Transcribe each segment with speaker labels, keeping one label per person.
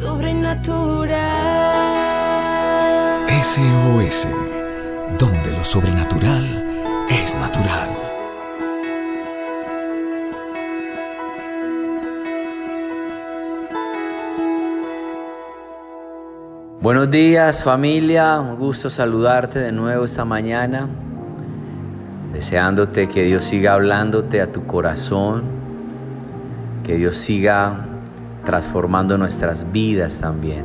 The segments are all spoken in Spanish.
Speaker 1: sobrenatural.
Speaker 2: SOS, donde lo sobrenatural es natural.
Speaker 3: Buenos días familia, un gusto saludarte de nuevo esta mañana, deseándote que Dios siga hablándote a tu corazón, que Dios siga transformando nuestras vidas también.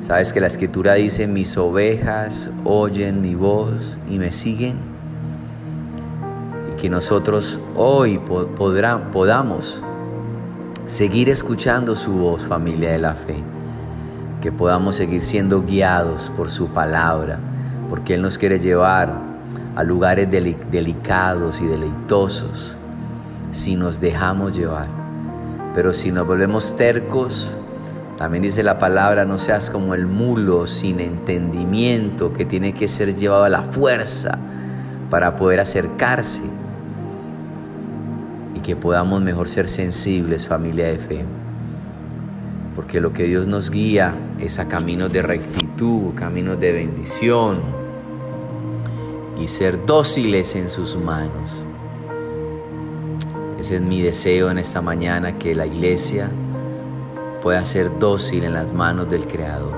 Speaker 3: Sabes que la escritura dice, mis ovejas oyen mi voz y me siguen. Y que nosotros hoy podamos seguir escuchando su voz, familia de la fe que podamos seguir siendo guiados por su palabra, porque Él nos quiere llevar a lugares delicados y deleitosos si nos dejamos llevar. Pero si nos volvemos tercos, también dice la palabra, no seas como el mulo sin entendimiento que tiene que ser llevado a la fuerza para poder acercarse y que podamos mejor ser sensibles, familia de fe porque lo que Dios nos guía es a caminos de rectitud, caminos de bendición y ser dóciles en sus manos. Ese es mi deseo en esta mañana, que la iglesia pueda ser dócil en las manos del Creador.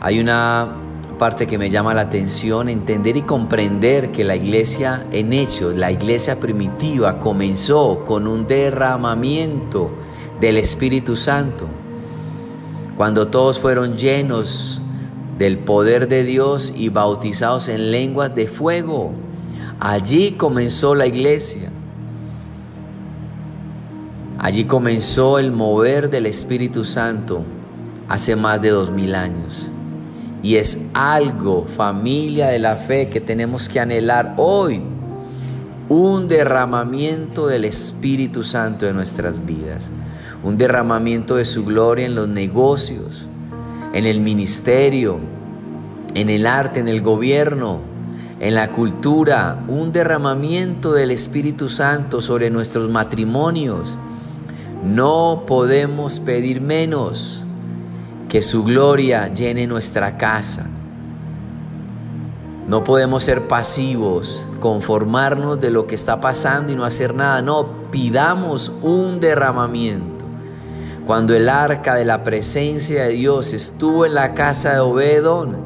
Speaker 3: Hay una parte que me llama la atención, entender y comprender que la iglesia en hechos, la iglesia primitiva, comenzó con un derramamiento del Espíritu Santo. Cuando todos fueron llenos del poder de Dios y bautizados en lenguas de fuego, allí comenzó la iglesia. Allí comenzó el mover del Espíritu Santo hace más de dos mil años. Y es algo, familia de la fe, que tenemos que anhelar hoy. Un derramamiento del Espíritu Santo en nuestras vidas un derramamiento de su gloria en los negocios, en el ministerio, en el arte, en el gobierno, en la cultura, un derramamiento del Espíritu Santo sobre nuestros matrimonios. No podemos pedir menos que su gloria llene nuestra casa. No podemos ser pasivos, conformarnos de lo que está pasando y no hacer nada. No, pidamos un derramamiento. Cuando el arca de la presencia de Dios estuvo en la casa de Obedón,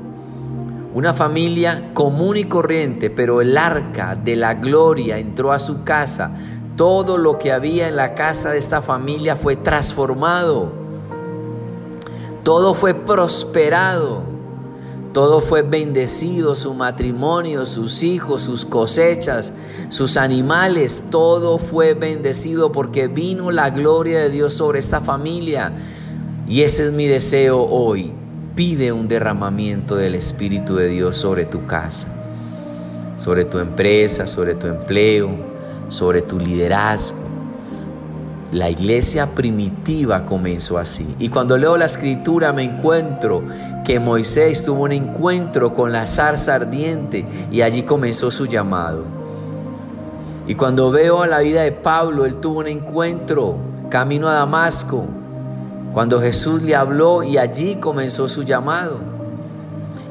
Speaker 3: una familia común y corriente, pero el arca de la gloria entró a su casa. Todo lo que había en la casa de esta familia fue transformado. Todo fue prosperado. Todo fue bendecido, su matrimonio, sus hijos, sus cosechas, sus animales, todo fue bendecido porque vino la gloria de Dios sobre esta familia. Y ese es mi deseo hoy. Pide un derramamiento del Espíritu de Dios sobre tu casa, sobre tu empresa, sobre tu empleo, sobre tu liderazgo la iglesia primitiva comenzó así. Y cuando leo la escritura me encuentro que Moisés tuvo un encuentro con la zarza ardiente y allí comenzó su llamado. Y cuando veo la vida de Pablo, él tuvo un encuentro camino a Damasco, cuando Jesús le habló y allí comenzó su llamado.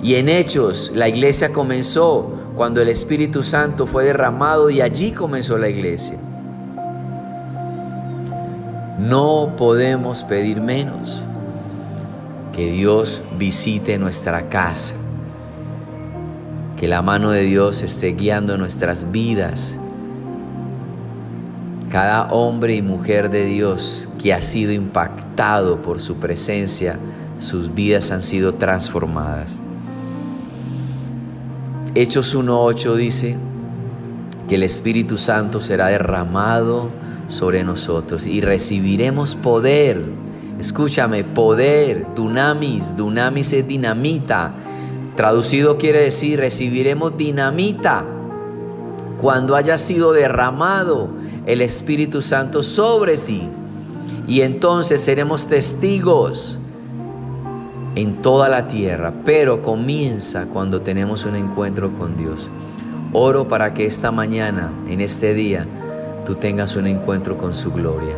Speaker 3: Y en Hechos la iglesia comenzó cuando el Espíritu Santo fue derramado y allí comenzó la iglesia. No podemos pedir menos que Dios visite nuestra casa, que la mano de Dios esté guiando nuestras vidas. Cada hombre y mujer de Dios que ha sido impactado por su presencia, sus vidas han sido transformadas. Hechos 1.8 dice que el Espíritu Santo será derramado sobre nosotros y recibiremos poder. Escúchame, poder, dunamis, dunamis es dinamita. Traducido quiere decir recibiremos dinamita cuando haya sido derramado el Espíritu Santo sobre ti. Y entonces seremos testigos en toda la tierra, pero comienza cuando tenemos un encuentro con Dios. Oro para que esta mañana, en este día, tú tengas un encuentro con su gloria.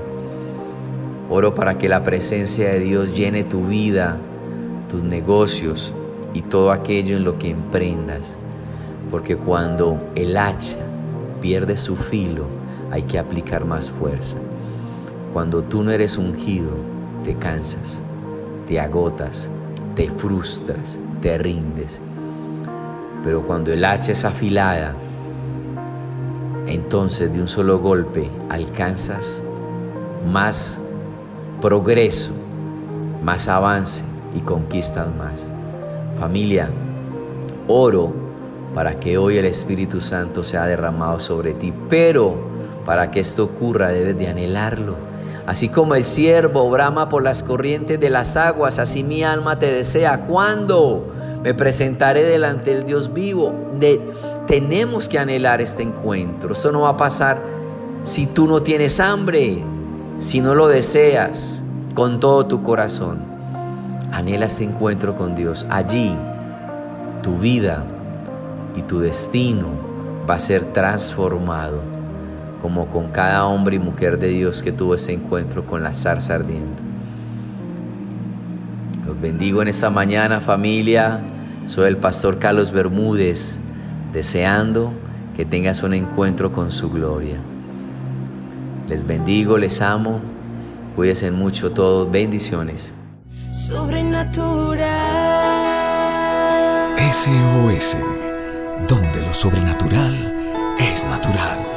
Speaker 3: Oro para que la presencia de Dios llene tu vida, tus negocios y todo aquello en lo que emprendas. Porque cuando el hacha pierde su filo, hay que aplicar más fuerza. Cuando tú no eres ungido, te cansas, te agotas, te frustras, te rindes. Pero cuando el hacha es afilada, entonces de un solo golpe alcanzas más progreso, más avance y conquistas más. Familia, oro para que hoy el Espíritu Santo sea derramado sobre ti, pero para que esto ocurra debes de anhelarlo. Así como el siervo brama por las corrientes de las aguas, así mi alma te desea. ¿Cuándo? Me presentaré delante del Dios vivo. De, tenemos que anhelar este encuentro. Eso no va a pasar si tú no tienes hambre si no lo deseas con todo tu corazón, anhela este encuentro con Dios. Allí tu vida y tu destino va a ser transformado, como con cada hombre y mujer de Dios que tuvo ese encuentro con la zarza ardiente. Los bendigo en esta mañana familia. Soy el pastor Carlos Bermúdez, deseando que tengas un encuentro con su gloria. Les bendigo, les amo. Cuídense mucho todos. Bendiciones.
Speaker 2: Sobrenatural. SOS, donde lo sobrenatural es natural.